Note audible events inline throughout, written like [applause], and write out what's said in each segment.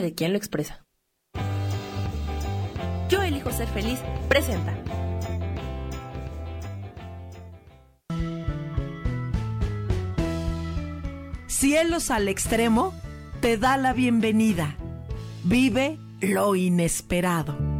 de quien lo expresa. Yo elijo ser feliz, presenta. Cielos al extremo te da la bienvenida. Vive lo inesperado.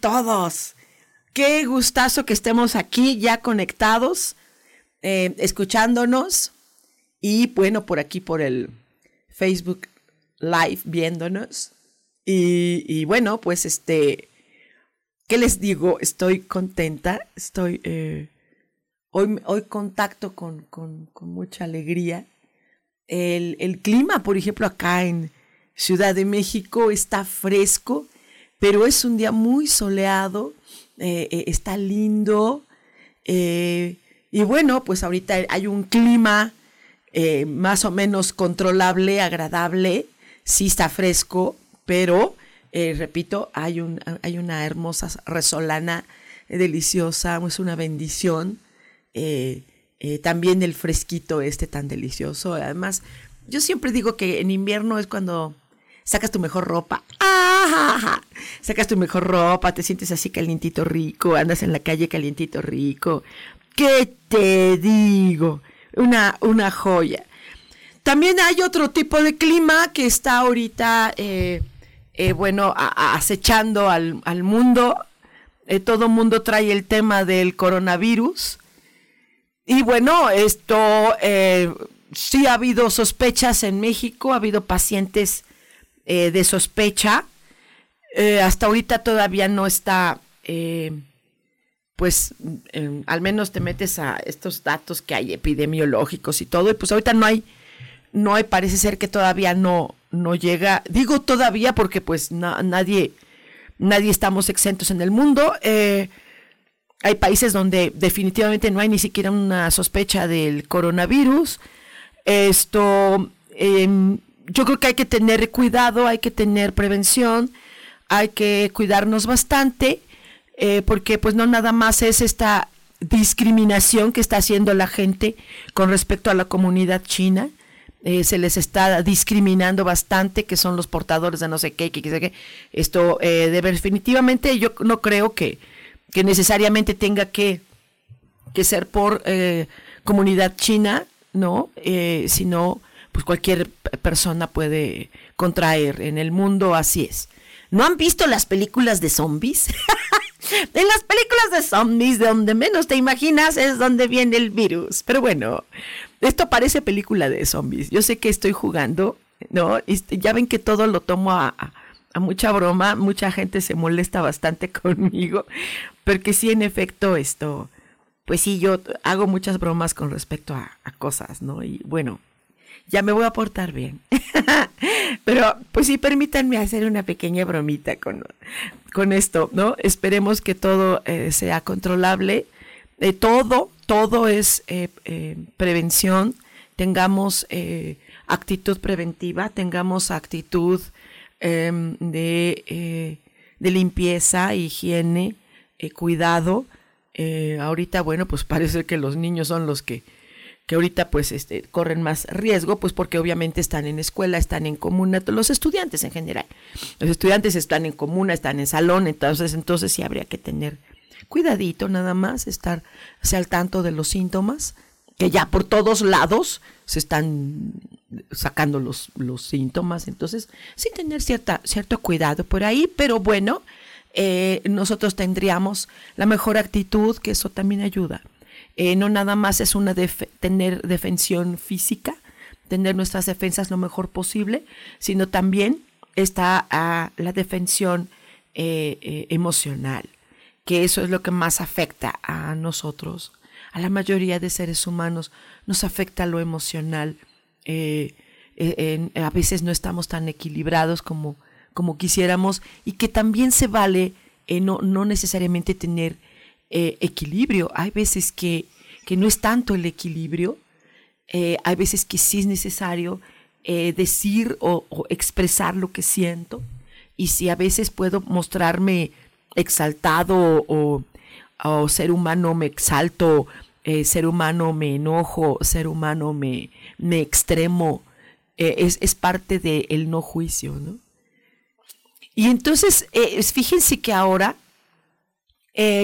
Todos. Qué gustazo que estemos aquí ya conectados, eh, escuchándonos y bueno, por aquí por el Facebook Live viéndonos. Y, bueno, pues este, ¿qué les digo? Estoy contenta, estoy, eh, hoy, hoy contacto con, con, mucha alegría. El, el clima, por ejemplo, acá en Ciudad de México está fresco pero es un día muy soleado, eh, eh, está lindo. Eh, y bueno, pues ahorita hay un clima más o menos controlable, agradable, sí está fresco, pero repito, hay, un, hay una hermosa resolana deliciosa, es una bendición. también el fresquito este tan delicioso. Además, yo siempre digo que en invierno es cuando sacas tu mejor ropa. ¡Ah! Sacas tu mejor ropa, te sientes así calientito rico, andas en la calle calientito rico. ¿Qué te digo? Una, una joya. También hay otro tipo de clima que está ahorita, eh, eh, bueno, acechando al, al mundo. Eh, todo mundo trae el tema del coronavirus. Y bueno, esto sí ha habido sospechas en México, ha habido pacientes de sospecha. Eh, hasta ahorita todavía no está, eh, pues al menos te metes a estos datos que hay epidemiológicos y todo, y pues ahorita no hay, no hay, parece ser que todavía no, no llega, digo todavía porque pues nadie, nadie estamos exentos en el mundo. hay países donde definitivamente no hay ni siquiera una sospecha del coronavirus. Esto, em, yo creo que hay que tener cuidado, hay que tener prevención, hay que cuidarnos bastante, eh, porque pues no nada más es esta discriminación que está haciendo la gente con respecto a la comunidad china. Eh, se les está discriminando bastante, que son los portadores de no sé qué, que, que, que esto eh, definitivamente yo no creo que, que necesariamente tenga que, que ser por comunidad china, ¿no? sino pues cualquier persona puede contraer. En el mundo así es. ¿No han visto las películas de zombies? [laughs] en las películas de zombies, de donde menos te imaginas es donde viene el virus. Pero bueno, esto parece película de zombies. Yo sé que estoy jugando, ¿no? Y ya ven que todo lo tomo a, mucha broma. Mucha gente se molesta bastante [laughs] conmigo. Porque sí, en efecto, esto, pues sí, yo hago muchas bromas con respecto a cosas, ¿no? Y bueno, ya me voy a portar bien. [laughs] Pero pues sí, permítanme hacer una pequeña bromita con, con esto, ¿no? Esperemos que todo eh, sea controlable. Eh, todo, todo es eh, prevención. Tengamos actitud preventiva, tengamos actitud em, de, de, limpieza, higiene, cuidado. ahorita, bueno, pues parece que los niños son los que que ahorita pues este, corren más riesgo, pues porque obviamente están en escuela, están en comuna, los estudiantes en general. Los estudiantes están en comuna, están en salón, entonces, entonces sí habría que tener cuidadito nada más, estar al tanto de los síntomas, que ya por todos lados se están sacando los, los síntomas, entonces sí tener cierta, cierto cuidado por ahí, pero bueno, eh, nosotros tendríamos la mejor actitud, que eso también ayuda eh, no nada más es una tener defensión física, tener nuestras defensas lo mejor posible, sino también está la defensión eh, eh, emocional, que eso es lo que más afecta a nosotros, a la mayoría de seres humanos nos afecta lo emocional. A veces no estamos tan equilibrados como, como quisiéramos y que también se vale no, no, necesariamente tener equilibrio. Hay veces que, que, no es tanto el equilibrio, hay veces que sí es necesario decir o, expresar lo que siento y si a veces puedo mostrarme exaltado o, ser humano me exalto, eh, ser humano me enojo, ser humano me, me extremo, eh, es, parte del no juicio, ¿no? Y entonces, eh, fíjense que ahora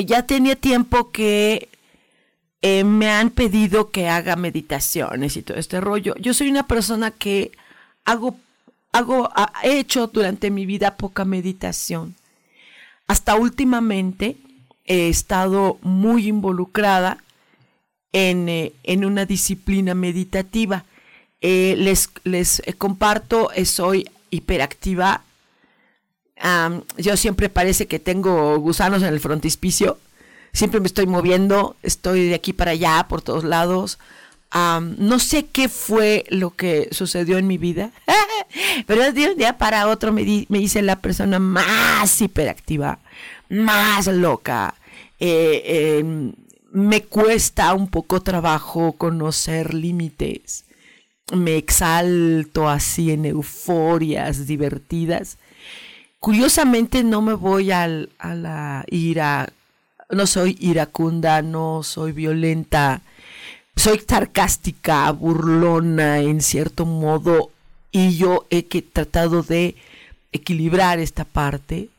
ya tenía tiempo que me han pedido que haga meditaciones y todo este rollo. Yo soy una persona que hago hago, he hecho durante mi vida poca meditación. Hasta últimamente he estado muy involucrada en, eh, una disciplina meditativa. Eh, les, les eh, comparto, soy hiperactiva. Yo siempre parece que tengo gusanos en el frontispicio. Siempre me estoy moviendo, estoy de aquí para allá, por todos lados no sé qué fue lo que sucedió en mi vida, [laughs] pero de un día para otro me, me hice la persona más hiperactiva, más loca. Eh, em, me cuesta un poco trabajo conocer límites. Me exalto así en euforias divertidas. Curiosamente no me voy al, a la ira, no soy iracunda, no soy violenta, soy sarcástica, burlona en cierto modo y yo he tratado de equilibrar esta parte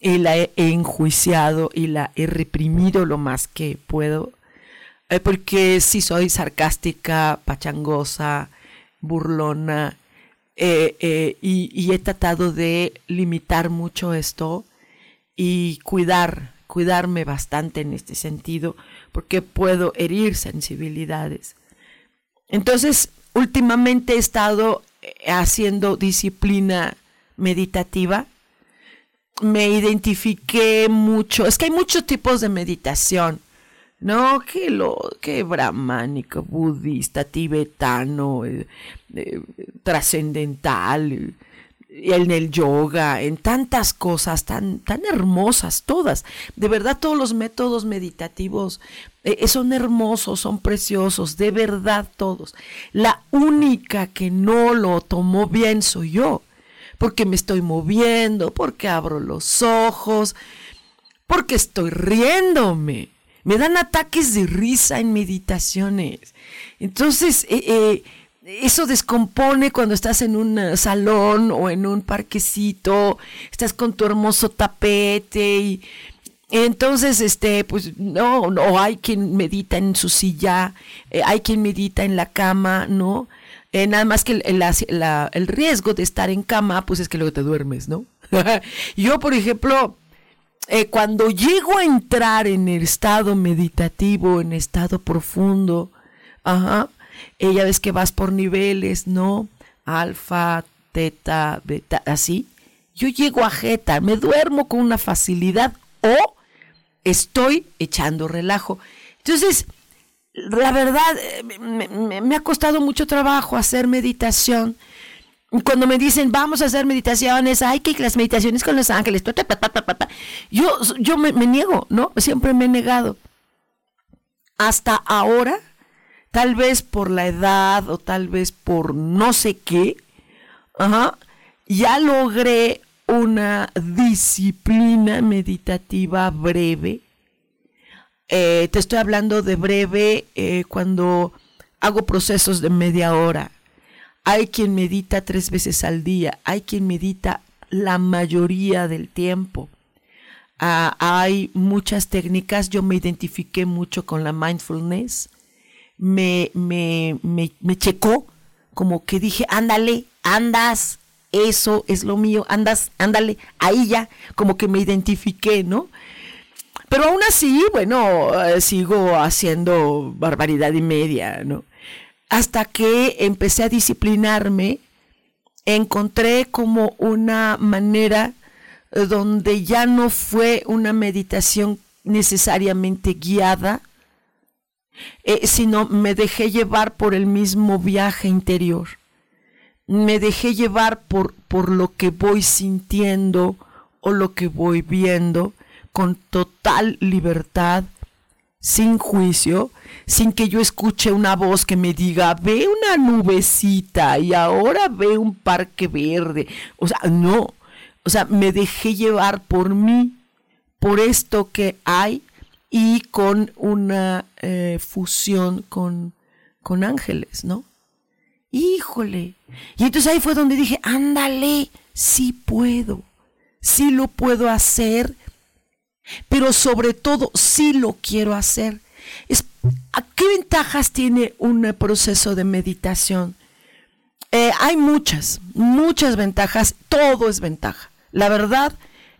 y la he, enjuiciado y la he reprimido lo más que puedo eh, porque si soy sarcástica, pachangosa, burlona eh, eh, y he tratado de limitar mucho esto y cuidar, cuidarme bastante en este sentido porque puedo herir sensibilidades. Entonces, últimamente he estado eh, haciendo disciplina meditativa. Me identifiqué mucho, es que hay muchos tipos de meditación, ¿no? Que lo, que brahmánico, budista, tibetano, eh, trascendental, en el yoga, en tantas cosas tan, tan hermosas todas. De verdad todos los métodos meditativos eh, eh, son hermosos, son preciosos, de verdad todos. La única que no lo tomó bien soy yo, porque me estoy moviendo, porque abro los ojos, porque estoy riéndome. Me dan ataques de risa en meditaciones. Entonces, eh, eso descompone cuando estás en un eh, salón o en un parquecito, estás con tu hermoso tapete y entonces, este, pues no, no hay quien medita en su silla, eh, hay quien medita en la cama, ¿no? Eh, nada más que el, el, riesgo de estar en cama, pues es que luego te duermes, ¿no? [laughs] Yo, por ejemplo, cuando llego a entrar en el estado meditativo, en estado profundo, ajá, ella ves que vas por niveles, ¿no? Alfa, teta, beta, así. Yo llego a jeta, me duermo con una facilidad o estoy echando relajo. Entonces, la verdad, eh, me, ha costado mucho trabajo hacer meditación. Cuando me dicen, vamos a hacer meditaciones, hay que las meditaciones con los ángeles, yo, yo me niego, ¿no? Siempre me he negado. Hasta ahora, tal vez por la edad o tal vez por no sé qué, ya logré una disciplina meditativa breve. Eh, te estoy hablando de breve eh, cuando hago procesos de media hora. Hay quien medita tres veces al día, hay quien medita la mayoría del tiempo. Ah, hay muchas técnicas, yo me identifiqué mucho con la mindfulness me, me, me, me checó, como que dije, ándale, andas, eso es lo mío, andas, ándale, ahí ya, como que me identifiqué, ¿no? Pero aún así, bueno, eh, sigo haciendo barbaridad y media, ¿no? Hasta que empecé a disciplinarme, encontré como una manera eh, donde ya no fue una meditación necesariamente guiada, eh, sino me dejé llevar por el mismo viaje interior. Me dejé llevar por, por lo que voy sintiendo o lo que voy viendo con total libertad, sin juicio, sin que yo escuche una voz que me diga, ve una nubecita y ahora ve un parque verde. O sea, no. O sea, me dejé llevar por mí, por esto que hay y con una eh, fusión con, con ángeles, ¿no? Híjole. Y entonces ahí fue donde dije, ándale, sí puedo, sí lo puedo hacer, pero sobre todo sí lo quiero hacer. ¿Qué ventajas tiene un proceso de meditación? Eh, hay muchas, muchas ventajas, todo es ventaja. La verdad,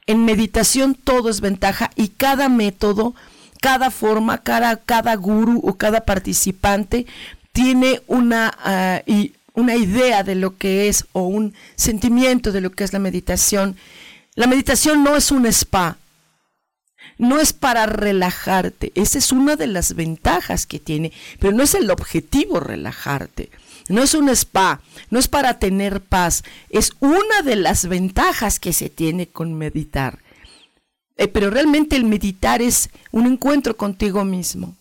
en meditación todo es ventaja y cada método cada forma, cada, cada guru o cada participante tiene una, ah, y una idea de lo que es o un sentimiento de lo que es la meditación. La meditación no es un spa, no es para relajarte, esa es una de las ventajas que tiene, pero no es el objetivo relajarte. No es un spa, no es para tener paz, es una de las ventajas que se tiene con meditar. Eh, pero realmente el meditar es un encuentro contigo mismo.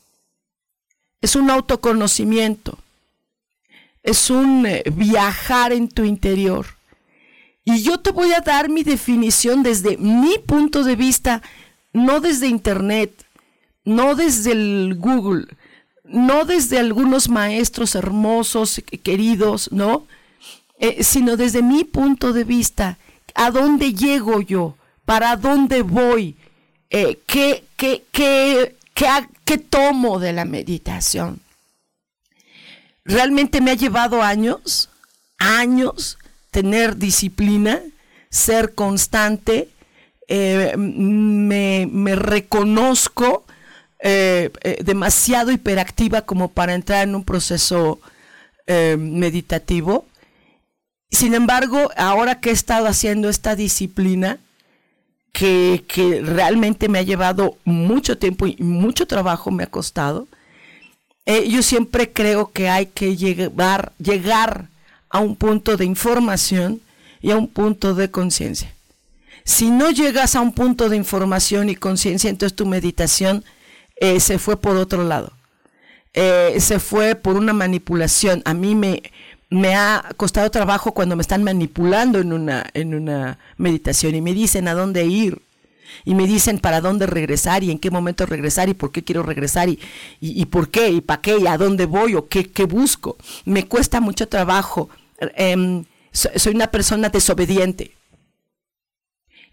Es un autoconocimiento. Es un eh, viajar en tu interior. Y yo te voy a dar mi definición desde mi punto de vista, no desde Internet, no desde el Google, no desde algunos maestros hermosos, queridos, ¿no? Eh, sino desde mi punto de vista, ¿a dónde llego yo? Para dónde voy, eh, qué, qué, qué, qué tomo de la meditación. Realmente me ha llevado años, años, tener disciplina, ser constante, eh, me, me, reconozco eh, demasiado hiperactiva como para entrar en un proceso meditativo. Sin embargo, ahora que he estado haciendo esta disciplina, que, realmente me ha llevado mucho tiempo y mucho trabajo me ha costado. Eh, yo siempre creo que hay que llegar, llegar a un punto de información y a un punto de conciencia. Si no llegas a un punto de información y conciencia, entonces tu meditación eh, se fue por otro lado. Eh, se fue por una manipulación. A mí me, me ha costado trabajo cuando me están manipulando en una, en una meditación y me dicen a dónde ir y me dicen para dónde regresar y en qué momento regresar y por qué quiero regresar y, y, por qué y para qué y a dónde voy o qué, qué busco. Me cuesta mucho trabajo. Em, soy una persona desobediente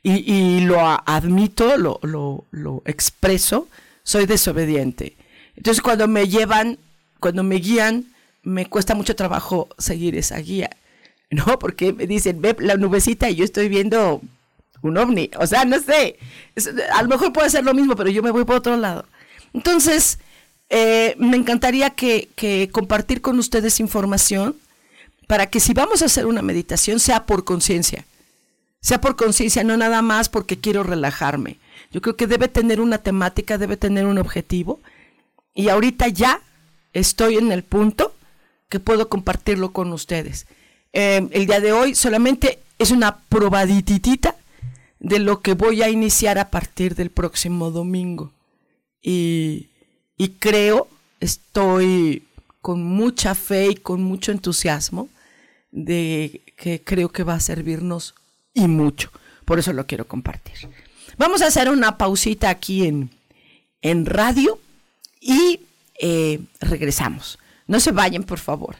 y, y lo admito, lo, lo, lo expreso, soy desobediente. Entonces cuando me llevan, cuando me guían, me cuesta mucho trabajo seguir esa guía, ¿no? Porque me dicen, ve la nubecita y yo estoy viendo un ovni. O sea, no sé, a lo mejor puede ser lo mismo, pero yo me voy por otro lado. Entonces, eh, me encantaría que, que compartir con ustedes información para que si vamos a hacer una meditación sea por conciencia. Sea por conciencia, no nada más porque quiero relajarme. Yo creo que debe tener una temática, debe tener un objetivo. Y ahorita ya estoy en el punto que puedo compartirlo con ustedes. Eh, el día de hoy solamente es una probaditita de lo que voy a iniciar a partir del próximo domingo. Y, y creo, estoy con mucha fe y con mucho entusiasmo de que creo que va a servirnos y mucho. Por eso lo quiero compartir. Vamos a hacer una pausita aquí en, en radio y eh, regresamos. No se vayan, por favor.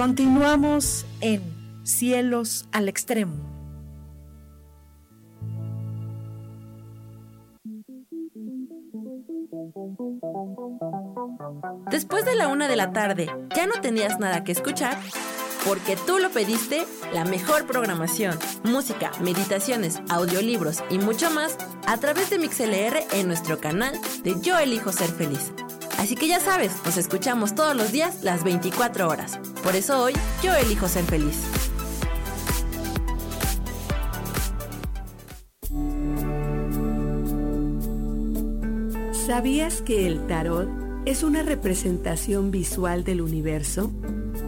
Continuamos en Cielos al Extremo. después de la una de la tarde ya no tenías nada que escuchar, porque tú lo pediste, la mejor programación, música, meditaciones, audiolibros y mucho más a través de MixLR en nuestro canal de Yo Elijo Ser Feliz. Así que ya sabes, nos escuchamos todos los días las 24 horas. Por eso hoy yo elijo ser feliz. ¿Sabías que el tarot es una representación visual del universo?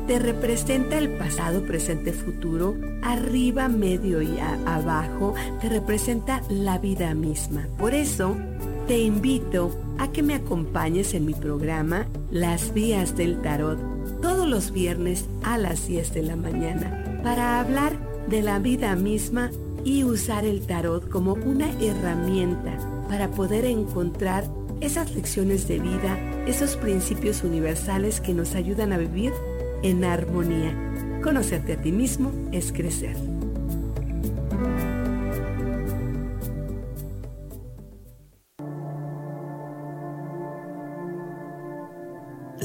Te representa el pasado, presente, futuro, arriba, medio y abajo, te representa la vida misma. Por eso, te invito a que me acompañes en mi programa Las Vías del Tarot todos los viernes a las 10 de la mañana para hablar de la vida misma y usar el tarot como una herramienta para poder encontrar esas lecciones de vida, esos principios universales que nos ayudan a vivir en armonía. Conocerte a ti mismo es crecer.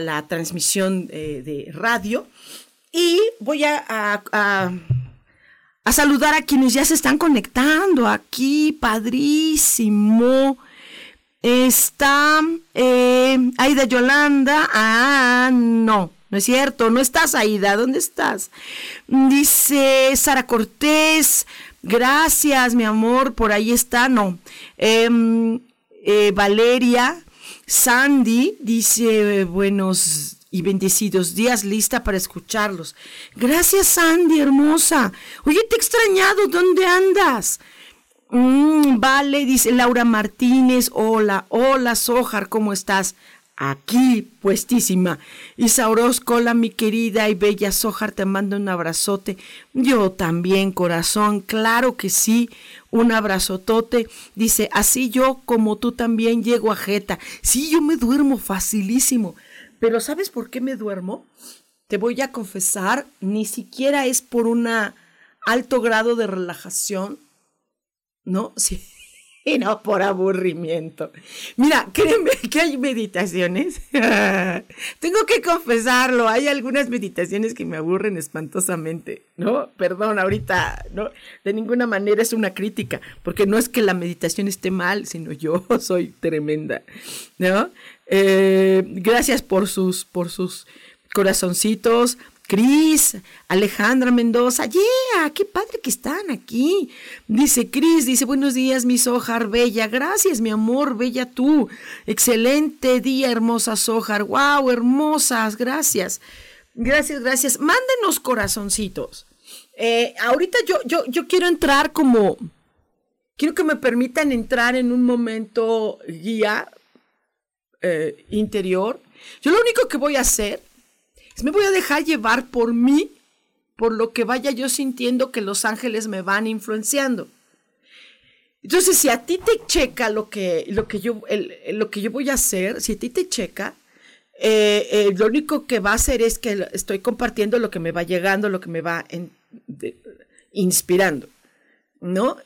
La transmisión eh, de radio y voy a, a, saludar a quienes ya se están conectando aquí, padrísimo. Está eh, Aida Yolanda. Ah, no, no es cierto, no estás Aida, ¿dónde estás? Dice Sara Cortés, gracias mi amor, por ahí está, no. Em, eh, Valeria, Sandy dice, buenos y bendecidos días, lista para escucharlos. Gracias, Sandy, hermosa. Oye, te he extrañado, ¿dónde andas? Mm, vale, dice Laura Martínez, hola, hola, Sojar, ¿cómo estás? Aquí, puestísima. Isa Orozco, hola, mi querida y bella Sojar, te mando un abrazote. Yo también, corazón, claro que sí un abrazotote. Dice, así yo como tú también llego a Jeta. Sí, yo me duermo facilísimo. Pero ¿sabes por qué me duermo? Te voy a confesar, ni siquiera es por un alto grado de relajación, ¿no? Sí no por aburrimiento. Mira, créeme que hay meditaciones. [laughs] Tengo que confesarlo, hay algunas meditaciones que me aburren espantosamente, ¿no? Perdón, ahorita, no, de ninguna manera es una crítica, porque no es que la meditación esté mal, sino yo [laughs] soy tremenda, ¿no? Eh, gracias por sus, por sus corazoncitos, Cris, Alejandra Mendoza, yeah, qué padre que están aquí. Dice Cris, dice, buenos días, mi Sojar Bella. Gracias, mi amor, Bella tú. Excelente día, hermosa Sojar. Wow, hermosas, gracias. Gracias, gracias. Mándenos corazoncitos. Eh, ahorita yo, yo, yo quiero entrar como, quiero que me permitan entrar en un momento guía eh, interior. Yo lo único que voy a hacer me voy a dejar llevar por mí, por lo que vaya yo sintiendo que los ángeles me van influenciando. Entonces, si a ti te checa lo que, lo que, yo, lo que yo voy a hacer, si a ti te checa, eh, eh, lo único que va a hacer es que estoy compartiendo lo que me va llegando, lo que me va inspirando, ¿no?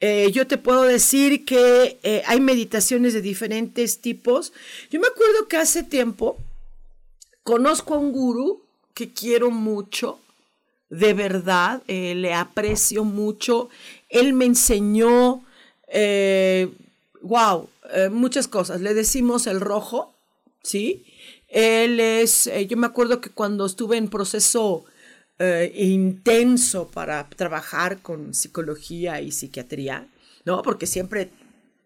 Eh, yo te puedo decir que hay meditaciones de diferentes tipos. Yo me acuerdo que hace tiempo conozco a un gurú que quiero mucho, de verdad, eh, le aprecio mucho. Él me enseñó, eh, wow, eh, muchas cosas. Le decimos el rojo, ¿sí? Él es, yo me acuerdo que cuando estuve en proceso intenso para trabajar con psicología y psiquiatría, ¿no? Porque siempre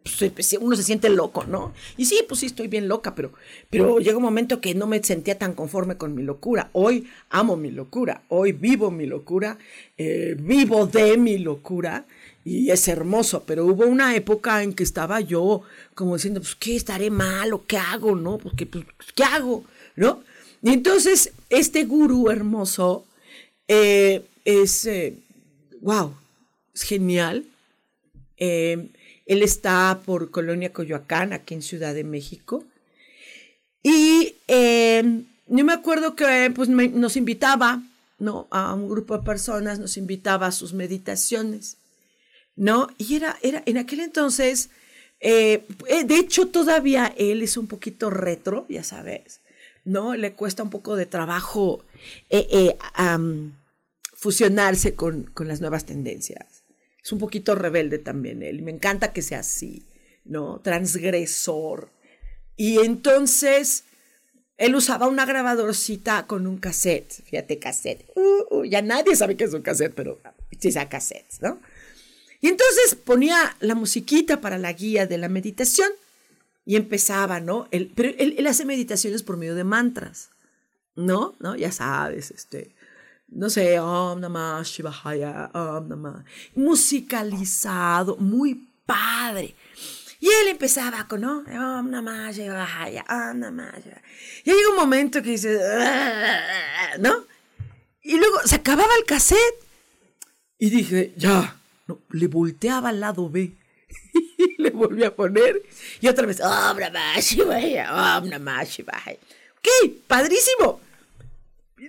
pues, uno se siente loco, ¿no? Y sí, pues sí, estoy bien loca, pero, pero llega un momento que no me sentía tan conforme con mi locura. Hoy amo mi locura, hoy vivo mi locura, eh, vivo de mi locura y es hermoso, pero hubo una época en que estaba yo como diciendo, pues, ¿qué estaré mal o qué hago, no? Porque, pues, ¿qué hago, no? Y entonces, este gurú hermoso eh, es, wow, eh, es genial. Él está por Colonia Coyoacán, aquí en Ciudad de México. Y eh, yo me acuerdo que pues, nos invitaba, ¿no? A un grupo de personas, nos invitaba a sus meditaciones, ¿no? Y era, era en aquel entonces, eh, eh, de hecho todavía él es un poquito retro, ya sabes, ¿no? Le cuesta un poco de trabajo fusionarse con, con las nuevas tendencias es un poquito rebelde también él. Me encanta que sea así, ¿no? Transgresor. Y entonces él usaba una grabadorcita con un cassette. Fíjate, cassette. Uh, uh, ya nadie sabe qué es un cassette, pero sí sea cassette, ¿no? Y entonces ponía la musiquita para la guía de la meditación y empezaba, ¿no? Él, pero él, él hace meditaciones por medio de mantras, ¿no? ¿No? Ya sabes, este no sé, Om Namah Shivaya, Om Namah, musicalizado, muy padre. Y él empezaba con, ¿no? Om Namah Shivaya, Om Namah Shivaya. Y llega un momento que dice, ¿no? Y luego se acababa el cassette. Y dije, ya, no, le volteaba al lado B. y [laughs] le volví a poner. Y otra vez, Om Namah Shivaya, Om Namah Shivaya. Ok, padrísimo.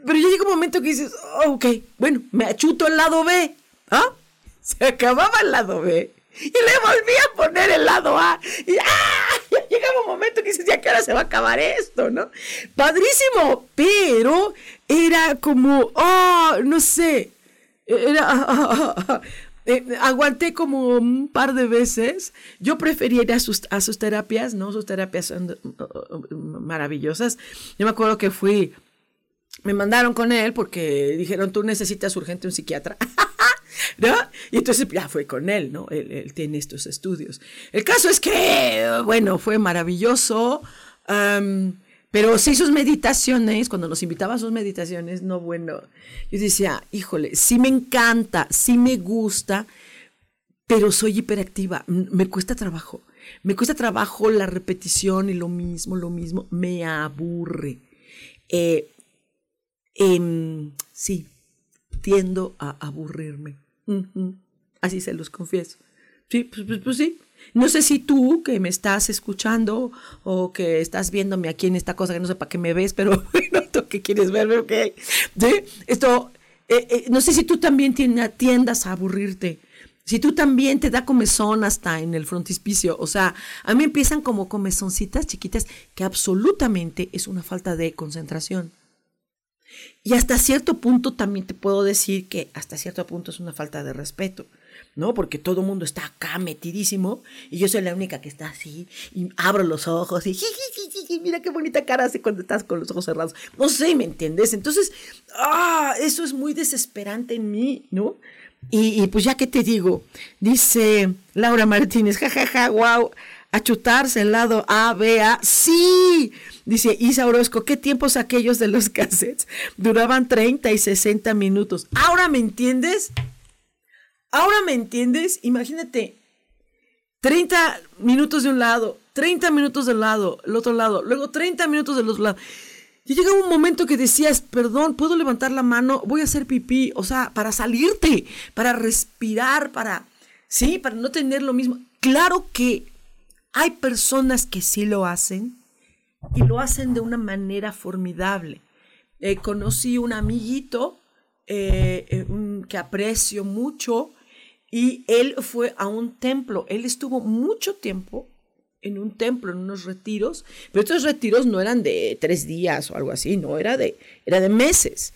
Pero ya llega un momento que dices, oh, ok, bueno, me achuto el lado B. ¿Ah? Se acababa el lado B. Y le volví a poner el lado A. Y ¡ah! ya llegaba un momento que dices, ya que ahora se va a acabar esto, ¿no? Padrísimo, pero era como, oh, no sé. Era, [laughs] eh, aguanté como un par de veces. Yo prefería ir a sus, a sus terapias, ¿no? Sus terapias son uh, uh, maravillosas. Yo me acuerdo que fui me mandaron con él porque dijeron, tú necesitas urgente un psiquiatra. [laughs] Y entonces ya fue con él, ¿no? Él, tiene estos estudios. El caso es que, bueno, fue maravilloso, pero sí sus meditaciones, cuando nos invitaba a sus meditaciones, no, bueno, yo decía, híjole, sí me encanta, sí me gusta, pero soy hiperactiva, me cuesta trabajo, me cuesta trabajo la repetición y lo mismo, lo mismo, me aburre. Eh, sí, tiendo a aburrirme. Así se los confieso. Sí, pues, pues, pues, sí. No sé si tú que me estás escuchando o que estás viéndome aquí en esta cosa que no sé para qué me ves, pero [laughs] noto que quieres verme, ok. Esto, eh, eh, no sé si tú también tiendas a aburrirte. Si tú también te da comezón hasta en el frontispicio, o sea, a mí empiezan como comezoncitas chiquitas que absolutamente es una falta de concentración. Y hasta cierto punto también te puedo decir que hasta cierto punto es una falta de respeto, ¿no? Porque todo el mundo está acá metidísimo y yo soy la única que está así y abro los ojos y mira qué bonita cara hace cuando estás con los ojos cerrados. No sé, ¿me entiendes? Entonces, ah, eso es muy desesperante en mí, ¿no? Y, pues ya que te digo, dice Laura Martínez, jajaja, ja, ja, wow, a chutarse el lado A, B, A, sí, Dice Isa Orozco, ¿qué tiempos aquellos de los [laughs] cassettes? Duraban 30 y 60 minutos. ¿Ahora me entiendes? ¿Ahora me entiendes? Imagínate, 30 minutos de un lado, 30 minutos del lado, el otro lado, luego 30 minutos del otro lado. Y llega un momento que decías, perdón, ¿puedo levantar la mano? Voy a hacer pipí, o sea, para salirte, para respirar, para, sí, para no tener lo mismo. Claro que hay personas que sí lo hacen, y lo hacen de una manera formidable. Eh, conocí un amiguito eh, eh, que aprecio mucho y él fue a un templo. Él estuvo mucho tiempo en un templo, en unos retiros, pero estos retiros no eran de tres días o algo así, no, era de, era de meses.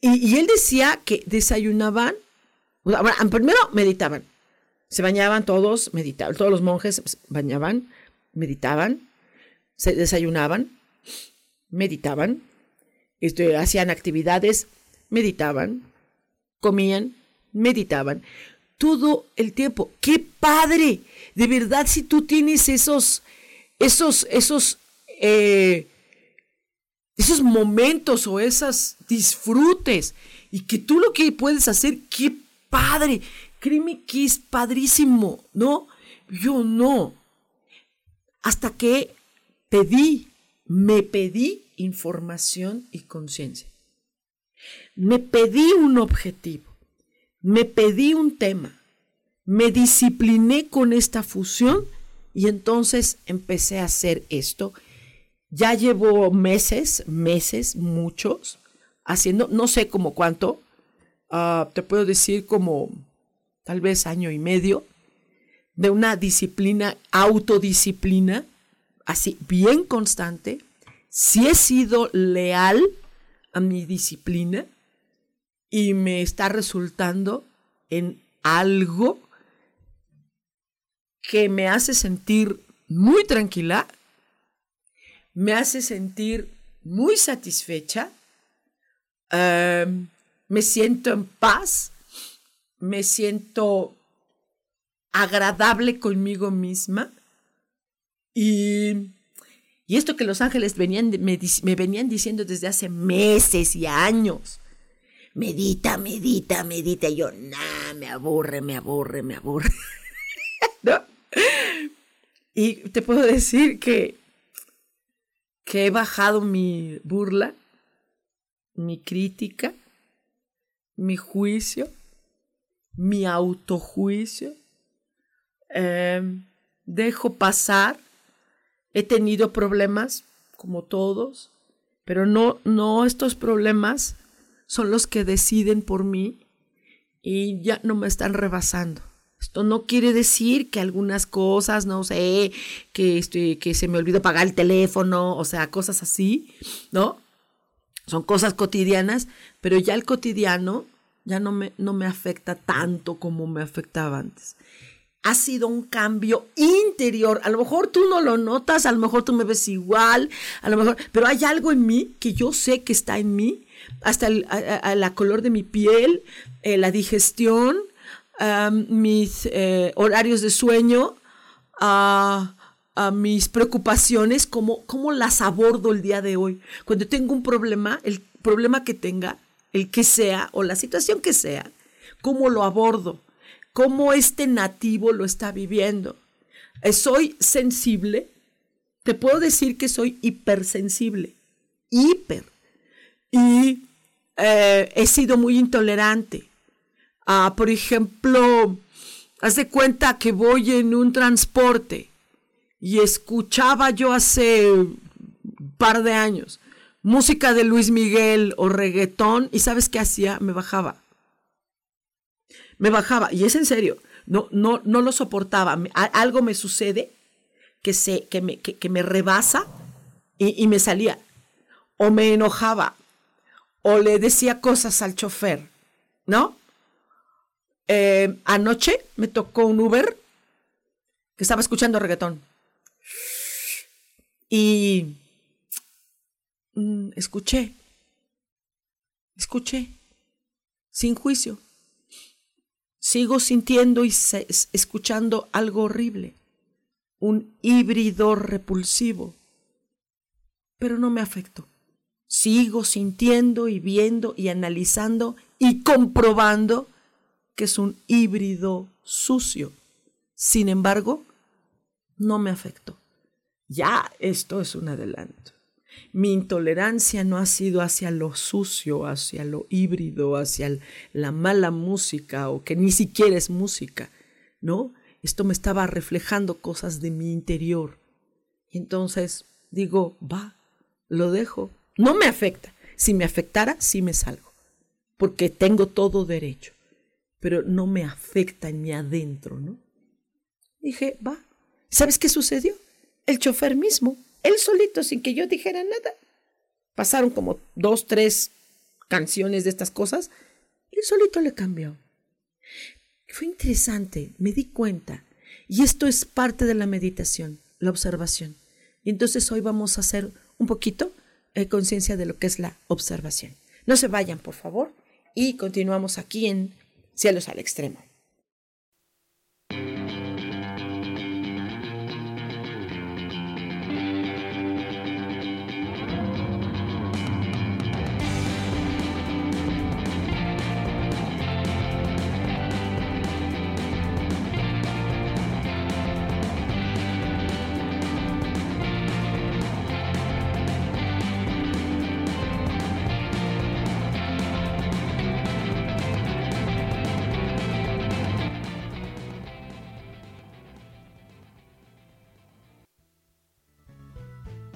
Y, él decía que desayunaban, bueno, primero meditaban, se bañaban todos, meditaban, todos los monjes bañaban, meditaban, se desayunaban, meditaban, este, hacían actividades, meditaban, comían, meditaban, todo el tiempo. ¡Qué padre! De verdad, si tú tienes esos, esos, esos, eh, esos momentos o esos disfrutes y que tú lo que puedes hacer, qué padre. Que es padrísimo, ¿no? Yo no. Hasta que pedí, me pedí información y conciencia. Me pedí un objetivo, me pedí un tema, me discipliné con esta fusión y entonces empecé a hacer esto. Ya llevo meses, meses, muchos, haciendo, no sé cómo cuánto, ah, te puedo decir como tal vez año y medio, de una disciplina, autodisciplina, así bien constante, si he sido leal a mi disciplina y me está resultando en algo que me hace sentir muy tranquila, me hace sentir muy satisfecha, em, me siento en paz, me siento agradable conmigo misma y y esto que los ángeles venían, me, venían diciendo desde hace meses y años. Medita, medita, medita. Y yo, nah, me aburre, me aburre, me aburre. [laughs] Y te puedo decir que, que he bajado mi burla, mi crítica, mi juicio, mi autojuicio. Em, dejo pasar He tenido problemas, como todos, pero no, no estos problemas son los que deciden por mí y ya no me están rebasando. Esto no quiere decir que algunas cosas, no sé, que, este, que se me olvidó pagar el teléfono, o sea, cosas así, ¿no? Son cosas cotidianas, pero ya el cotidiano ya no me, no me afecta tanto como me afectaba antes ha sido un cambio interior. A lo mejor tú no lo notas, a lo mejor tú me ves igual, a lo mejor, pero hay algo en mí que yo sé que está en mí, hasta el la color de mi piel, eh, la digestión, mis eh, horarios de sueño, mis preocupaciones, cómo, cómo las abordo el día de hoy. Cuando tengo un problema, el problema que tenga, el que sea, o la situación que sea, cómo lo abordo cómo este nativo lo está viviendo. Soy sensible, te puedo decir que soy hipersensible, hiper. Y eh, he sido muy intolerante. Ah, por ejemplo, haz de cuenta que voy en un transporte y escuchaba yo hace un par de años música de Luis Miguel o reggaetón y sabes qué hacía, me bajaba me bajaba, y es en serio, no, no, no lo soportaba. Algo me sucede que, se, que, me, que, me rebasa y, me salía. O me enojaba, o le decía cosas al chofer, ¿no? Eh, anoche me tocó un Uber que estaba escuchando reggaetón. Y mm, escuché, escuché, sin juicio sigo sintiendo y escuchando algo horrible, un híbrido repulsivo, pero no me afectó. Sigo sintiendo y viendo y analizando y comprobando que es un híbrido sucio. Sin embargo, no me afectó. Ya esto es un adelanto. Mi intolerancia no ha sido hacia lo sucio, hacia lo híbrido, hacia la mala música o que ni siquiera es música, ¿no? Esto me estaba reflejando cosas de mi interior. Y entonces digo, va, lo dejo. No me afecta. Si me afectara, sí me salgo, porque tengo todo derecho, pero no me afecta en mi adentro, ¿no? Dije, va. ¿Sabes qué sucedió? el chofer mismo, él solito, sin que yo dijera nada. Pasaron como dos, tres canciones de estas cosas, él solito le cambió. Fue interesante, me di cuenta. Y esto es parte de la meditación, la observación. Y entonces hoy vamos a hacer un poquito eh, conciencia de lo que es la observación. No se vayan, por favor, y continuamos aquí en Cielos al Extremo.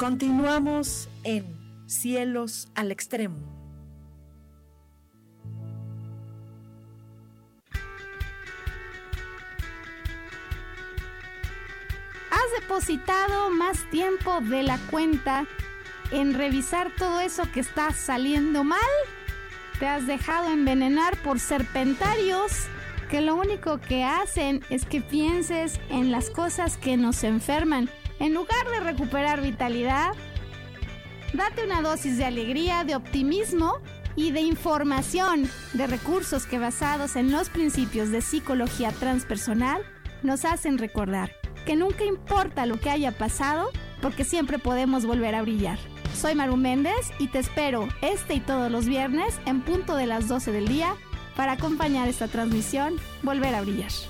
Continuamos en Cielos al Extremo. ¿Has depositado más tiempo de la cuenta en revisar todo eso que está saliendo mal? ¿Te has dejado envenenar por serpentarios que lo único que hacen es que pienses en las cosas que nos enferman en lugar de recuperar vitalidad, date una dosis de alegría, de optimismo y de información, de recursos que basados en los principios de psicología transpersonal nos hacen recordar que nunca importa lo que haya pasado, porque siempre podemos volver a brillar. Soy Maru Méndez y te espero este y todos los viernes en punto de las 12 del día para acompañar esta transmisión Volver a Brillar.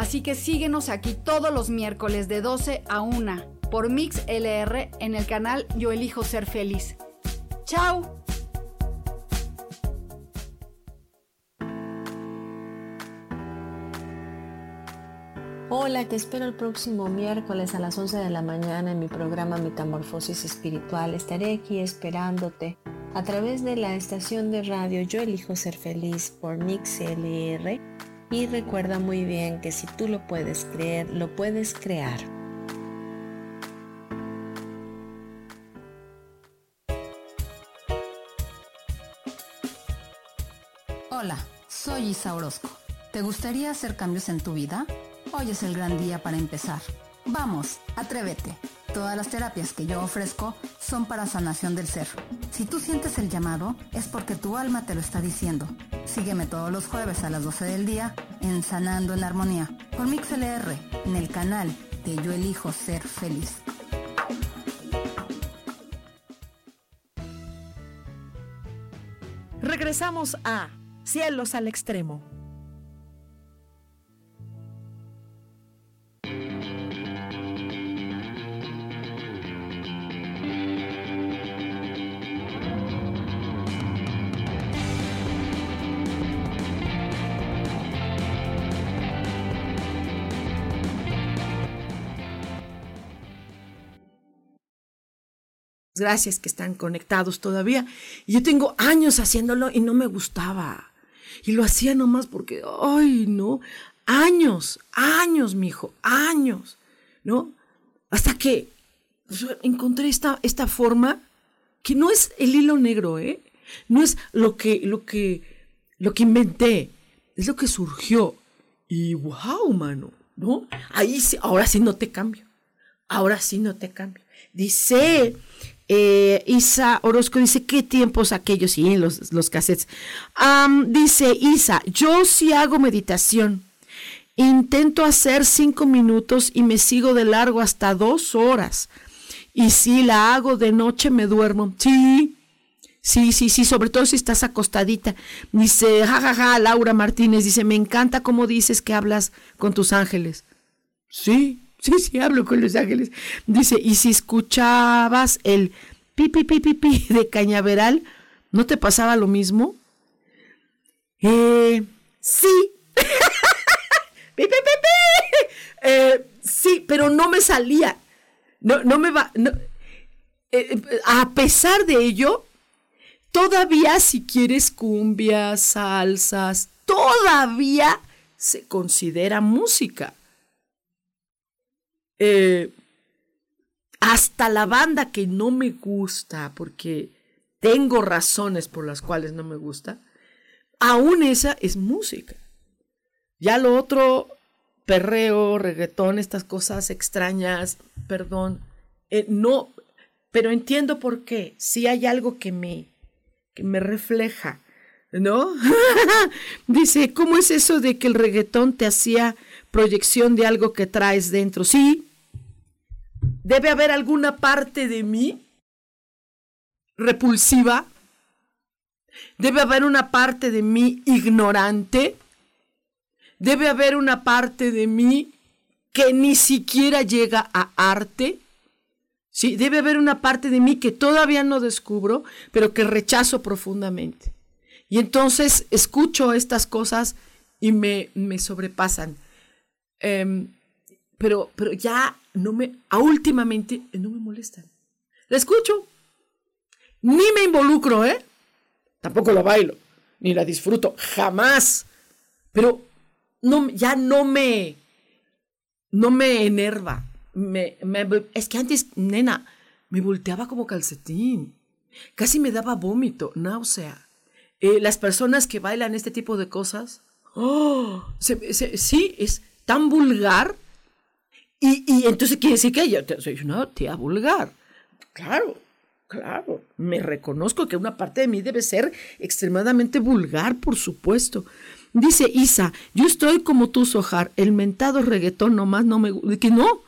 Así que síguenos aquí todos los miércoles de 12 a 1 por Mix LR en el canal Yo Elijo Ser Feliz. ¡Chao! Hola, te espero el próximo miércoles a las 11 de la mañana en mi programa Metamorfosis Espiritual. Estaré aquí esperándote a través de la estación de radio Yo Elijo Ser Feliz por Mix LR y recuerda muy bien que si tú lo puedes creer, lo puedes crear. Hola, soy Isa Orozco. ¿Te gustaría hacer cambios en tu vida? Hoy es el gran día para empezar. Vamos, atrévete. Todas las terapias que yo ofrezco son para sanación del ser. Si tú sientes el llamado, es porque tu alma te lo está diciendo. Sígueme todos los jueves a las 12 del día en Sanando en Armonía por MixLR en el canal de Yo Elijo Ser Feliz. Regresamos a Cielos al Extremo. Gracias que están conectados todavía. Y yo tengo años haciéndolo y no me gustaba. Y lo hacía nomás porque, ay, no, años, años, mijo, años, ¿no? Hasta que pues, encontré esta, esta forma que no es el hilo negro, ¿eh? No es lo que, lo que, lo que inventé, es lo que surgió. Y wow, mano, ¿no? Ahí sí, ahora sí no te cambio. Ahora sí no te cambio. Dice eh, Isa Orozco dice, ¿qué tiempos aquellos? Sí, los, los cassettes. dice Isa, yo sí hago meditación. Intento hacer cinco minutos y me sigo de largo hasta dos horas. Y si la hago de noche me duermo. Sí, Sí, sí, sí, sobre todo si estás acostadita. Dice, jajaja, ja, ja, Laura Martínez, dice, me encanta cómo dices que hablas con tus ángeles. Sí, sí, sí, hablo con los ángeles. Dice, y si escuchabas el pi, pi, pi, pi, pi de cañaveral, ¿no te pasaba lo mismo? Eh, sí. [laughs] pi, pi. Eh, sí, pero no me salía. No, no me va. Eh, eh, a pesar de ello, todavía si quieres cumbias, salsas, todavía se considera música. Eh, hasta la banda que no me gusta, porque tengo razones por las cuales no me gusta, aún esa es música. Ya lo otro, perreo, reggaetón, estas cosas extrañas, perdón, eh, no, pero entiendo por qué. Si hay algo que me, que me refleja, ¿no? [laughs] Dice, ¿cómo es eso de que el reggaetón te hacía proyección de algo que traes dentro? Sí, debe haber alguna parte de mí repulsiva. Debe haber una parte de mí ignorante. Debe haber una parte de mí que ni siquiera llega a arte. Sí, debe haber una parte de mí que todavía no descubro, pero que rechazo profundamente. Y entonces escucho estas cosas y me, me sobrepasan. Eh, pero, pero ya no me, a últimamente no me molestan. La escucho, ni me involucro, ¿eh? Tampoco lo bailo, ni la disfruto, jamás. Pero no, ya no me, no me enerva. Me, es que antes, nena, me volteaba como calcetín. Casi me daba vómito, náusea. Eh, las personas que bailan este tipo de cosas, oh, sí, es tan vulgar y, y entonces quiere decir que yo soy una tía vulgar. Claro, claro. Me reconozco que una parte de mí debe ser extremadamente vulgar, por supuesto. Dice Isa, yo estoy como tú, Sojar. El mentado reggaetón nomás no me gusta. Que no.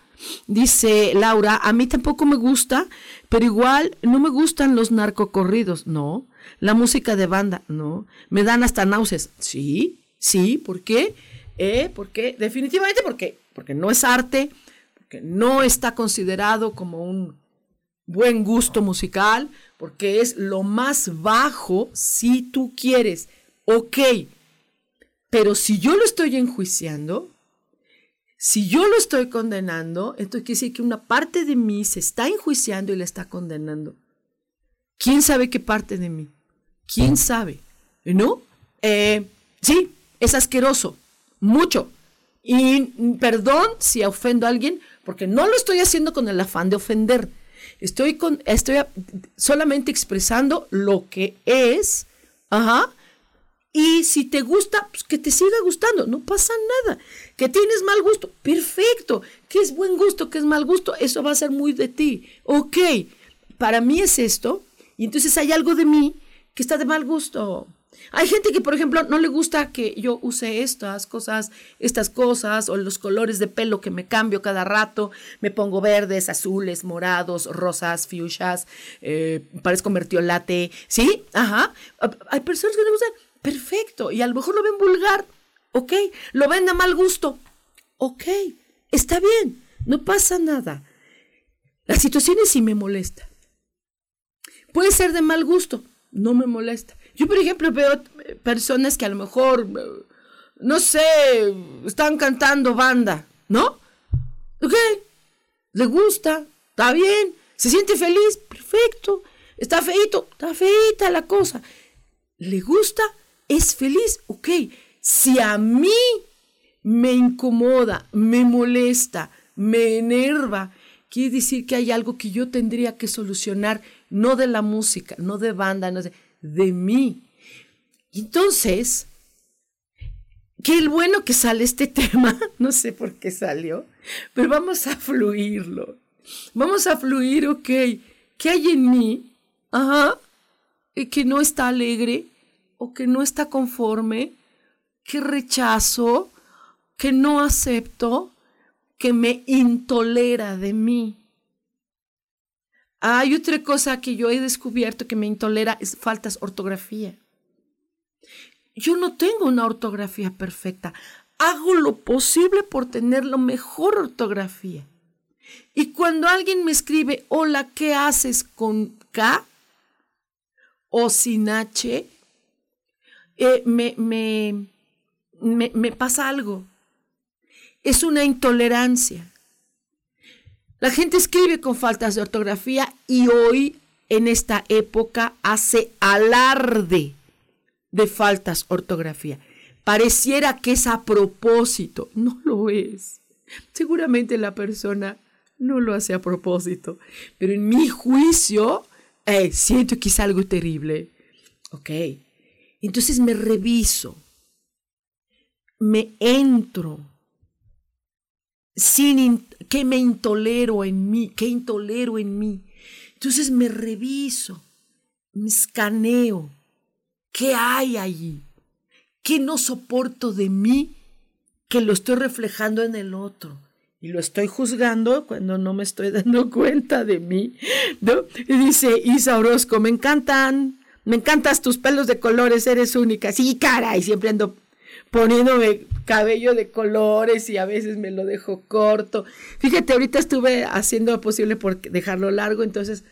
Dice Laura, a mí tampoco me gusta, pero igual no me gustan los narcocorridos. No. La música de banda. No. Me dan hasta náuseas. Sí, sí. ¿Por qué? ¿Eh? ¿Por qué? Definitivamente porque, porque no es arte no está considerado como un buen gusto musical, porque es lo más bajo si tú quieres. Ok, pero si yo lo estoy enjuiciando, si yo lo estoy condenando, entonces quiere decir que una parte de mí se está enjuiciando y le está condenando. ¿Quién sabe qué parte de mí? ¿Quién sabe? ¿No? Eh, sí, es asqueroso, mucho. Y perdón si ofendo a alguien, porque no lo estoy haciendo con el afán de ofender. Estoy, con, estoy solamente expresando lo que es, ajá, y si te gusta, pues que te siga gustando, no pasa nada. Que tienes mal gusto, perfecto. Que es buen gusto, que es mal gusto, eso va a ser muy de ti. Ok, para mí es esto, y entonces hay algo de mí que está de mal gusto. Hay gente que, por ejemplo, no le gusta que yo use estas cosas, estas cosas, o los colores de pelo que me cambio cada rato. Me pongo verdes, azules, morados, rosas, fuchsias, eh, parezco mertiolate. ¿Sí? Ajá. Hay personas que le gustan. Perfecto. Y a lo mejor lo ven vulgar. Ok. Lo ven de mal gusto. Ok. Está bien. No pasa nada. La situación es si me molesta. Puede ser de mal gusto. No me molesta. Yo, por ejemplo, veo personas que a lo mejor, no sé, están cantando banda, ¿no? Ok, le gusta, está bien, se siente feliz, perfecto, está feito, está feita la cosa. Le gusta, es feliz, ok. Si a mí me incomoda, me molesta, me enerva, quiere decir que hay algo que yo tendría que solucionar, no de la música, no de banda, no de de mí. Entonces, qué bueno que sale este [laughs] tema, no sé por qué salió, pero vamos a fluirlo. Vamos a fluir, ok, ¿qué hay en mí? Ajá, que no está alegre o que no está conforme, que rechazo, que no acepto, que me intolera de mí. Hay otra cosa que yo he descubierto que me intolera, es faltas ortografía. Yo no tengo una ortografía perfecta. Hago lo posible por tener la mejor ortografía. Y cuando alguien me escribe, hola, ¿qué haces con K? O sin H, eh, me, me, me pasa algo. Es una intolerancia. La gente escribe con faltas de ortografía y hoy, en esta época, hace alarde de faltas de ortografía. Pareciera que es a propósito. No lo es. Seguramente la persona no lo hace a propósito. Pero en mi juicio, eh, siento que es algo terrible. Ok. Entonces me reviso. Me entro sin qué me intolero en mí, qué intolero en mí. Entonces me reviso, me escaneo, ¿qué hay allí? ¿Qué no soporto de mí que lo estoy reflejando en el otro? Y lo estoy juzgando cuando no me estoy dando [laughs] cuenta de mí. ¿no? Y dice Isa Orozco, me encantan, me encantas tus pelos de colores, eres única. Sí, cara, y siempre ando poniéndome cabello de colores y a veces me lo dejo corto. Fíjate, ahorita estuve haciendo lo posible por dejarlo largo, entonces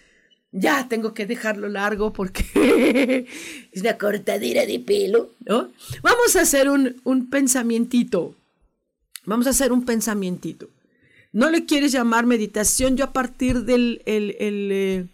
ya tengo que dejarlo largo porque [laughs] es una cortadera de pelo, ¿no? Vamos a hacer un, un pensamientito. Vamos a hacer un pensamientito. No le quieres llamar meditación, yo a partir del el, eh,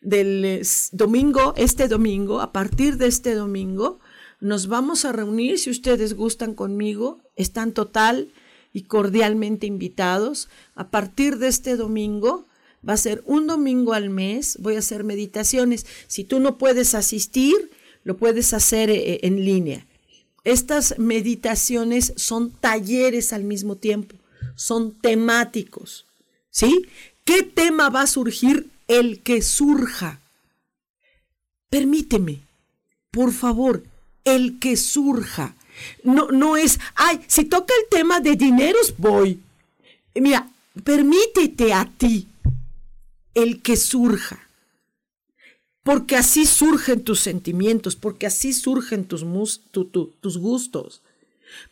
del eh, domingo, este domingo, a partir de este domingo, nos vamos a reunir, si ustedes gustan conmigo, están total y cordialmente invitados. A partir de este domingo, va a ser un domingo al mes, voy a hacer meditaciones. Si tú no puedes asistir, lo puedes hacer eh, en línea. Estas meditaciones son talleres al mismo tiempo, son temáticos. ¿Sí? ¿Qué tema va a surgir? El que surja. Permíteme, por favor, el que surja. No, no es, ay, si toca el tema de dineros, voy. Mira, permítete a ti el que surja. Porque así surgen tus sentimientos, porque así surgen tus, tus gustos,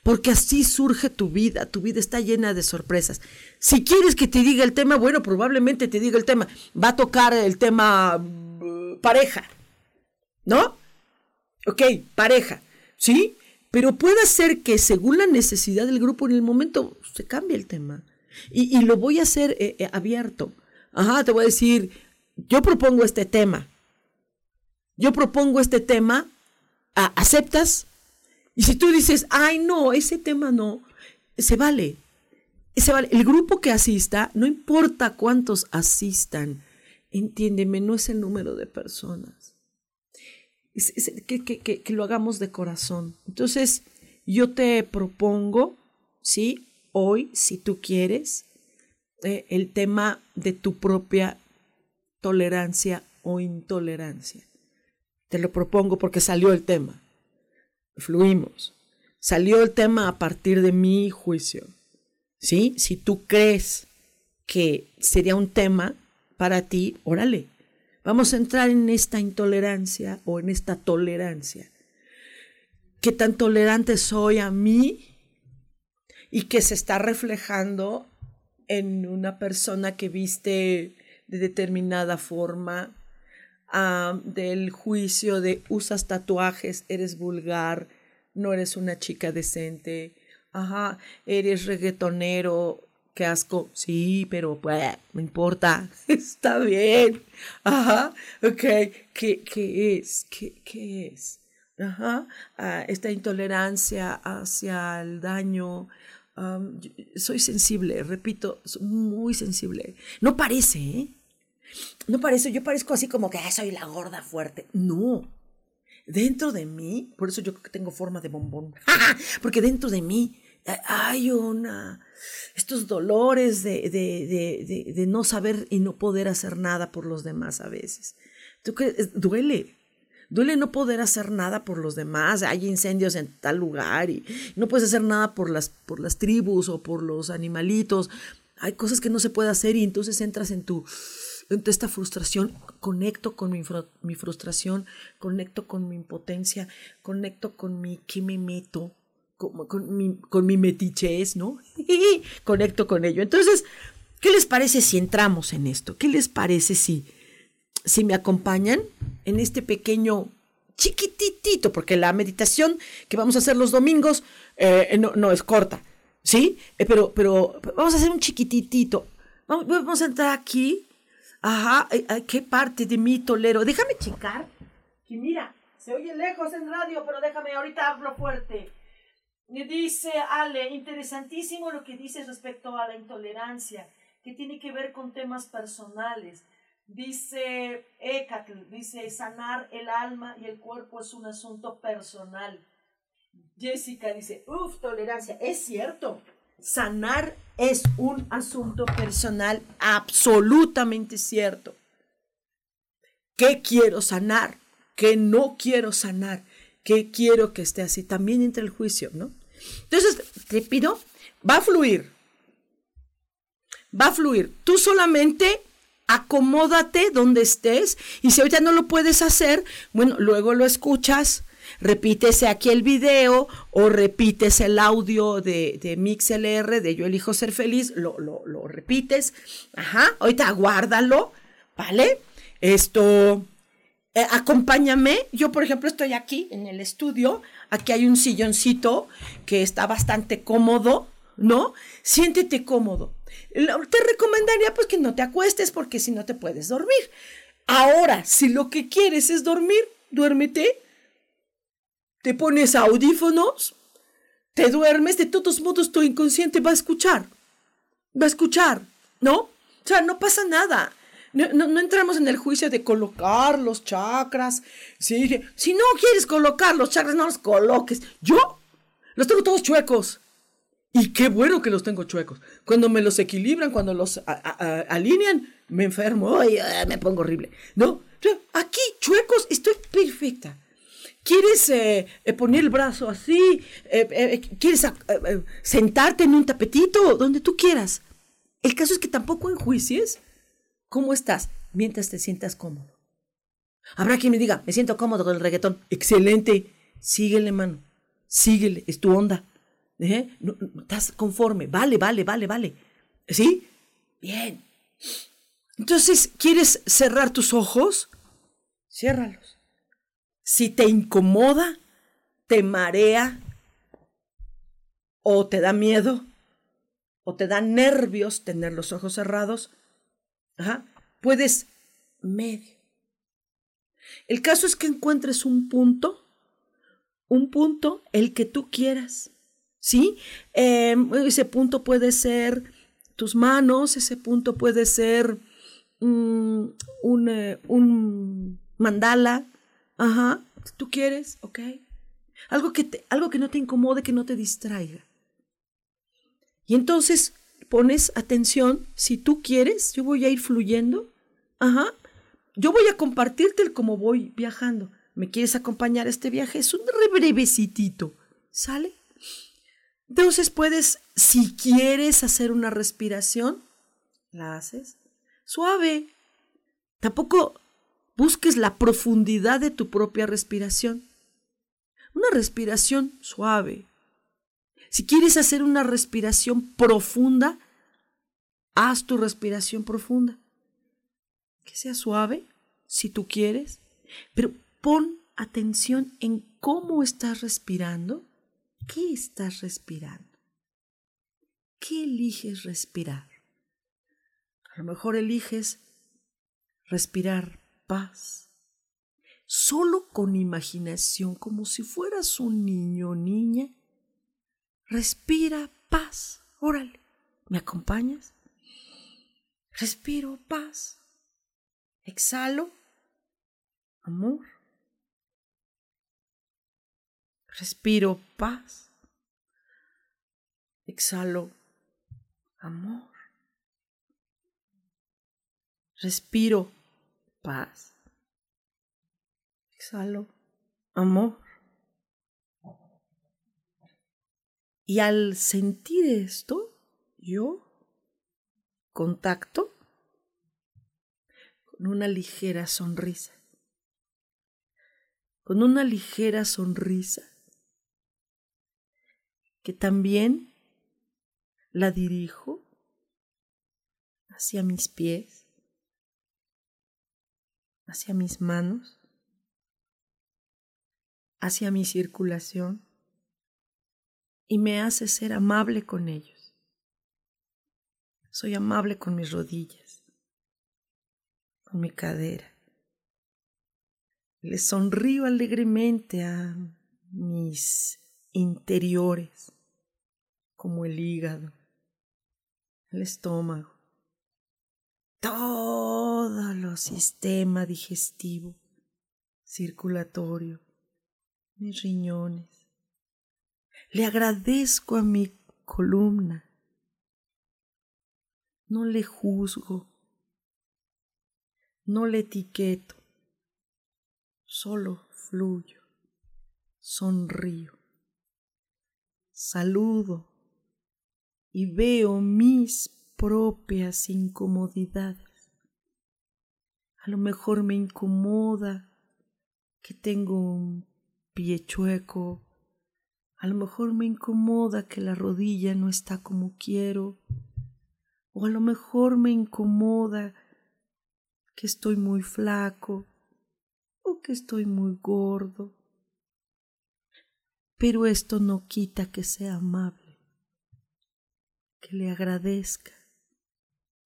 porque así surge tu vida. Tu vida está llena de sorpresas. Si quieres que te diga el tema, bueno, probablemente te diga el tema. Va a tocar el tema uh, pareja, ¿no? Ok, pareja, ¿sí? Pero puede ser que según la necesidad del grupo en el momento se cambie el tema. Y, lo voy a hacer eh, eh, abierto. Ajá, te voy a decir, yo propongo este tema. Yo propongo este tema, ¿aceptas? Y si tú dices, ay, no, ese tema no, se vale. Se vale. El grupo que asista, no importa cuántos asistan, entiéndeme, no es el número de personas que, lo hagamos de corazón. Entonces, yo te propongo, ¿sí? Hoy, si tú quieres, eh, el tema de tu propia tolerancia o intolerancia. Te lo propongo porque salió el tema. Fluimos. Salió el tema a partir de mi juicio. ¿Sí? Si tú crees que sería un tema para ti, órale, Vamos a entrar en esta intolerancia o en esta tolerancia. ¿Qué tan tolerante soy a mí? Y que se está reflejando en una persona que viste de determinada forma, ah, del juicio de usas tatuajes, eres vulgar, no eres una chica decente, ajá, eres reggaetonero, qué asco. Sí, pero pues, me importa. [laughs] Está bien. Ajá. Ok. ¿Qué, qué es? ¿Qué, qué es? Ajá. Ah, esta intolerancia hacia el daño. soy sensible, repito, soy muy sensible. No parece, ¿eh? No parece, yo parezco así como que soy la gorda fuerte. No. Dentro de mí, por eso yo creo que tengo forma de bombón. [laughs] Porque dentro de mí hay una, estos dolores de, de, de, no saber y no poder hacer nada por los demás a veces. ¿Tú Duele, duele no poder hacer nada por los demás. Hay incendios en tal lugar y no puedes hacer nada por las, por las tribus o por los animalitos. Hay cosas que no se puede hacer y entonces entras en tu, ante esta frustración, conecto con mi, mi, frustración, conecto con mi impotencia, conecto con mi qué me meto, con, mi, con mi metichez, ¿no? [laughs] conecto con ello. Entonces, ¿qué les parece si entramos en esto? ¿Qué les parece si, si me acompañan en este pequeño chiquititito, porque la meditación que vamos a hacer los domingos eh, no, no, es corta, ¿sí? Eh, pero, pero vamos a hacer un chiquititito. Vamos, vamos a entrar aquí. Ajá, ¿qué parte de mí tolero? Déjame checar. Que mira, se oye lejos en radio, pero déjame, ahorita hablo fuerte. Dice Ale, interesantísimo lo que dice respecto a la intolerancia, que tiene que ver con temas personales. Dice Ecatl, dice sanar el alma y el cuerpo es un asunto personal. Jessica dice, uff, tolerancia, es cierto. Sanar es un asunto personal absolutamente cierto. ¿Qué quiero sanar? ¿Qué no quiero sanar? ¿Qué quiero que esté así? También entra el juicio, ¿no? Entonces, te pido, va a fluir. Va a fluir. Tú solamente acomódate donde estés y si ahorita no lo puedes hacer, bueno, luego lo escuchas, repítese aquí el video o repites el audio de, de MixLR de Yo elijo ser feliz, lo, lo, lo repites, ajá, ahorita aguárdalo, ¿vale? Esto, eh, acompáñame, yo por ejemplo estoy aquí en el estudio, aquí hay un silloncito que está bastante cómodo, ¿no? Siéntete cómodo te recomendaría pues que no te acuestes porque si no te puedes dormir. Ahora, si lo que quieres es dormir, duérmete, te pones audífonos, te duermes, de todos modos tu inconsciente va a escuchar, va a escuchar, ¿no? O sea, no pasa nada. No, no, entramos en el juicio de colocar los chakras. ¿sí? Si no quieres colocar los chakras, no los coloques. Yo los tengo todos chuecos. Y qué bueno que los tengo chuecos. Cuando me los equilibran, cuando los alinean, me enfermo, y ah, me pongo horrible. ¿No? Aquí, chuecos, estoy perfecta. ¿Quieres eh, eh, poner el brazo así? Eh, ¿Quieres sentarte en un tapetito? Donde tú quieras. El caso es que tampoco enjuicies cómo estás mientras te sientas cómodo. Habrá quien me diga, me siento cómodo con el reggaetón. Excelente. Síguele, mano. Síguele. Es tu onda. ¿Eh? ¿Estás conforme? Vale, vale, vale, vale. ¿Sí? Bien. Entonces, ¿quieres cerrar tus ojos? Ciérralos. Si te incomoda, te marea, o te da miedo, o te da nervios tener los ojos cerrados, puedes medio. El caso es que encuentres un punto, un punto, el que tú quieras ¿sí? Em, ese punto puede ser tus manos, ese punto puede ser mm, un, eh, un, mandala, ajá, tú quieres, ok. Algo que, te, algo que no te incomode, que no te distraiga. Y entonces pones atención, si tú quieres, yo voy a ir fluyendo, ajá, yo voy a compartirte el cómo voy viajando. ¿Me quieres acompañar a este viaje? Es un brevecitito, ¿sale? Entonces puedes, si quieres hacer una respiración, la haces suave. Tampoco busques la profundidad de tu propia respiración. Una respiración suave. Si quieres hacer una respiración profunda, haz tu respiración profunda. Que sea suave, si tú quieres, pero pon atención en cómo estás respirando ¿Qué estás respirando? ¿Qué eliges respirar? A lo mejor eliges respirar paz. Solo con imaginación, como si fueras un niño o niña. Respira paz. Órale, ¿me acompañas? Respiro paz. Exhalo amor. Respiro paz. Exhalo amor. Respiro paz. Exhalo amor. Y al sentir esto, yo contacto con una ligera sonrisa. Con una ligera sonrisa que también la dirijo hacia mis pies, hacia mis manos, hacia mi circulación y me hace ser amable con ellos. Soy amable con mis rodillas, con mi cadera. Le sonrío alegremente a mis interiores, como el hígado, el estómago, todo el sistema digestivo, circulatorio, mis riñones. Le agradezco a mi columna. No le juzgo, no le etiqueto, solo fluyo, sonrío, saludo. Y veo mis propias incomodidades. A lo mejor me incomoda que tengo un pie chueco, a lo mejor me incomoda que la rodilla no está como quiero, o a lo mejor me incomoda que estoy muy flaco o que estoy muy gordo. Pero esto no quita que sea amable, que le agradezca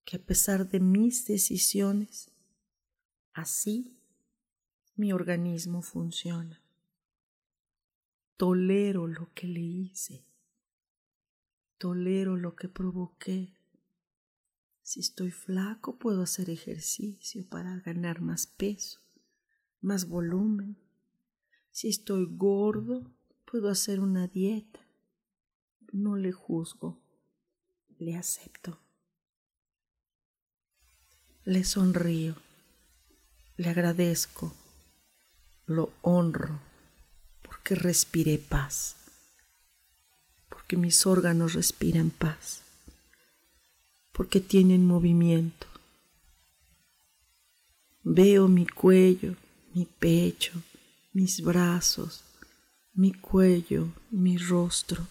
que a pesar de mis decisiones, así mi organismo funciona. Tolero lo que le hice, tolero lo que provoqué. Si estoy flaco, puedo hacer ejercicio para ganar más peso, más volumen. Si estoy gordo, puedo hacer una dieta. No le juzgo, le acepto. Le sonrío, le agradezco, lo honro, porque respiré paz, porque mis órganos respiran paz, porque tienen movimiento. Veo mi cuello, mi pecho, mis brazos, mi cuello, mi rostro,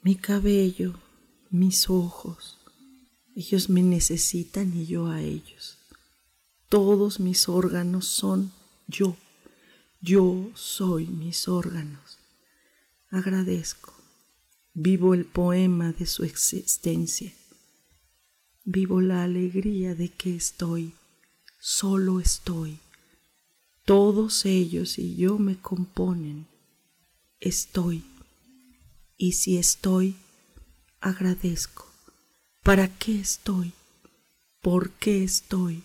mi cabello, mis ojos ellos me necesitan y yo a ellos. Todos mis órganos son yo. Yo soy mis órganos. Agradezco. Vivo el poema de su existencia. Vivo la alegría de que estoy. Solo estoy. Todos ellos y yo me componen. Estoy. Y si estoy, agradezco. ¿Para qué estoy? ¿Por qué estoy?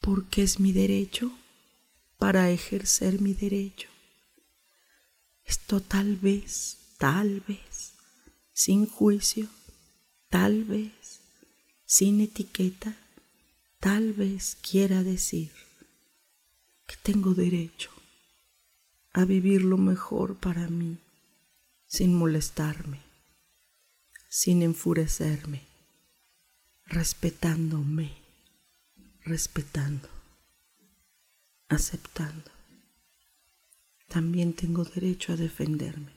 ¿Por qué es mi derecho? Para ejercer mi derecho. Esto tal vez, tal vez, sin juicio, tal vez, sin etiqueta, tal vez quiera decir que tengo derecho a vivir lo mejor para mí sin molestarme sin enfurecerme, respetándome, respetando, aceptando. También tengo derecho a defenderme,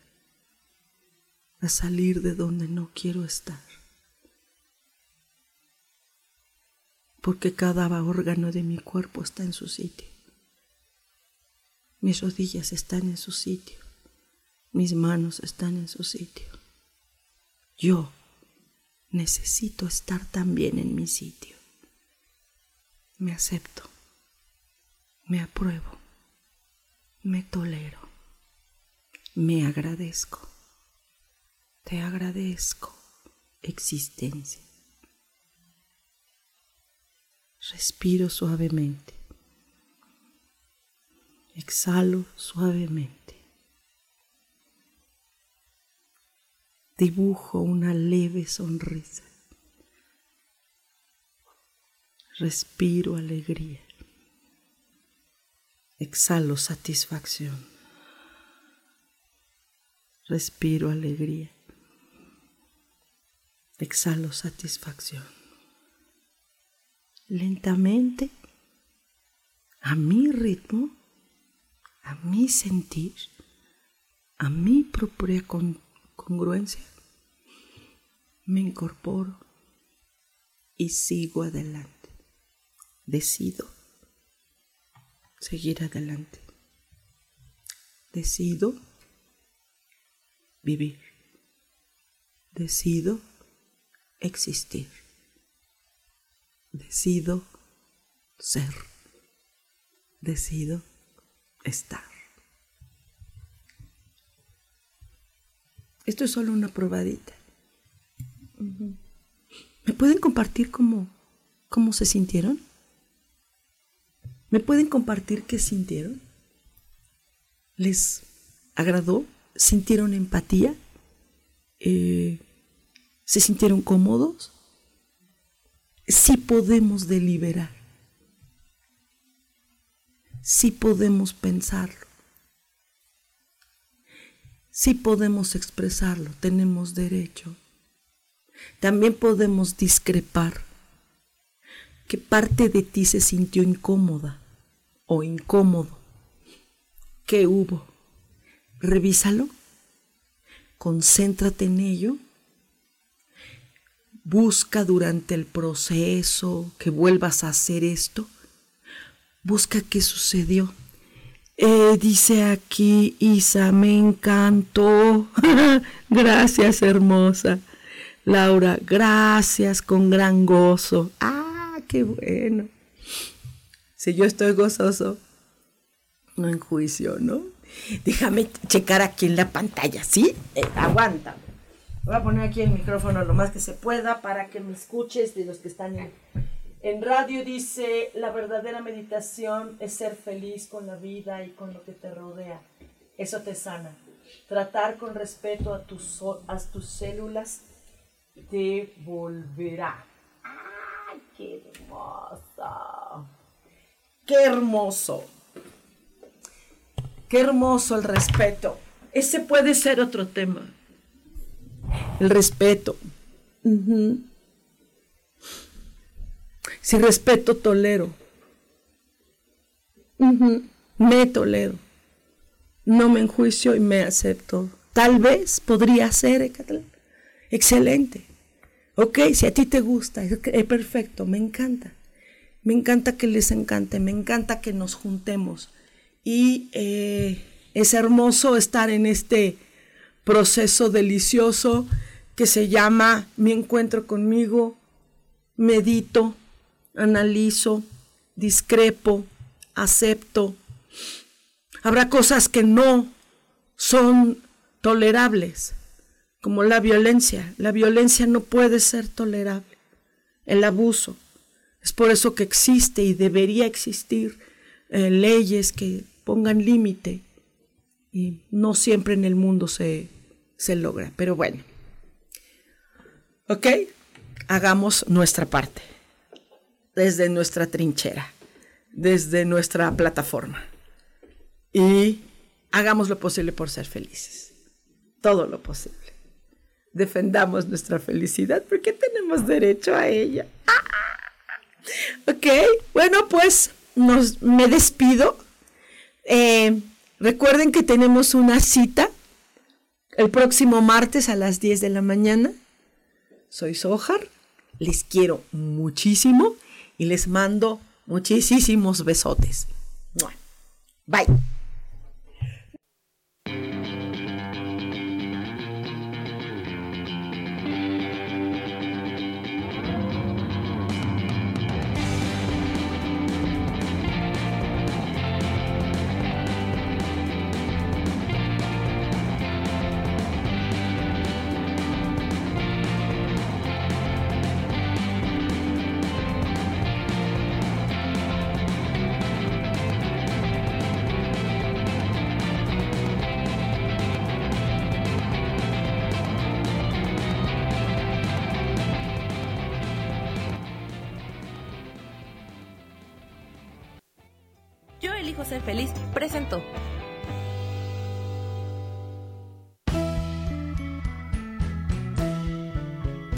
a salir de donde no quiero estar. Porque cada órgano de mi cuerpo está en su sitio. Mis rodillas están en su sitio. Mis manos están en su sitio yo necesito estar también en mi sitio. Me acepto, me apruebo, me tolero, me agradezco, te agradezco existencia. Respiro suavemente, exhalo suavemente. dibujo una leve sonrisa. Respiro alegría. Exhalo satisfacción. Respiro alegría. Exhalo satisfacción. lentamente, a mi ritmo, a mi sentir, a mi propia congruencia, me incorporo y sigo adelante. Decido seguir adelante. Decido vivir. Decido existir. Decido ser. Decido estar. Esto es solo una probadita. ¿Me pueden compartir cómo, cómo se sintieron? ¿Me pueden compartir qué sintieron? ¿Les agradó? ¿Sintieron empatía? Eh, ¿Se sintieron cómodos? Sí podemos deliberar. Sí podemos pensarlo. Sí podemos expresarlo. Tenemos derecho. También podemos discrepar. ¿Qué parte de ti se sintió incómoda o incómodo? ¿Qué hubo? Revísalo. Concéntrate en ello Busca durante el proceso que vuelvas a hacer esto. Busca qué sucedió. Eh, dice aquí Isa, me encantó. [laughs] gracias, hermosa. Laura, gracias con gran gozo. Ah, qué bueno. Si yo estoy gozoso, no en juicio, ¿no? Déjame checar aquí en la pantalla, ¿sí? Eh, aguanta. Voy a poner aquí el micrófono lo más que se pueda para que me escuches de los que están en, en radio. Dice, la verdadera meditación es ser feliz con la vida y con lo que te rodea. Eso te sana. Tratar con respeto a tus, a tus células te volverá. ¡Ay, qué hermosa! ¡Qué hermoso! ¡Qué hermoso el respeto! Ese puede ser otro tema el respeto. Si respeto, tolero. Me tolero. No me enjuicio y me acepto. Tal vez podría ser, excelente. Ok, si a ti te gusta, es perfecto, me encanta. Me encanta que les encante, me encanta que nos juntemos. Y eh, es hermoso estar en este proceso delicioso que se llama mi encuentro conmigo, medito, analizo, discrepo, acepto. Habrá cosas que no son tolerables, como la violencia. La violencia no puede ser tolerable, el abuso. Es por eso que existe y debería existir eh, leyes que pongan límite y no siempre en el mundo se, se logra. Pero bueno. ¿Ok? Hagamos nuestra parte. Desde nuestra trinchera. Desde nuestra plataforma. Y hagamos lo posible por ser felices. Todo lo posible. Defendamos nuestra felicidad porque tenemos derecho a ella. Ok, bueno, pues nos, me despido. Eh, recuerden que tenemos una cita el próximo martes a las 10 de la mañana. Soy Sojar, les quiero muchísimo y les mando muchísimos besotes. Bye.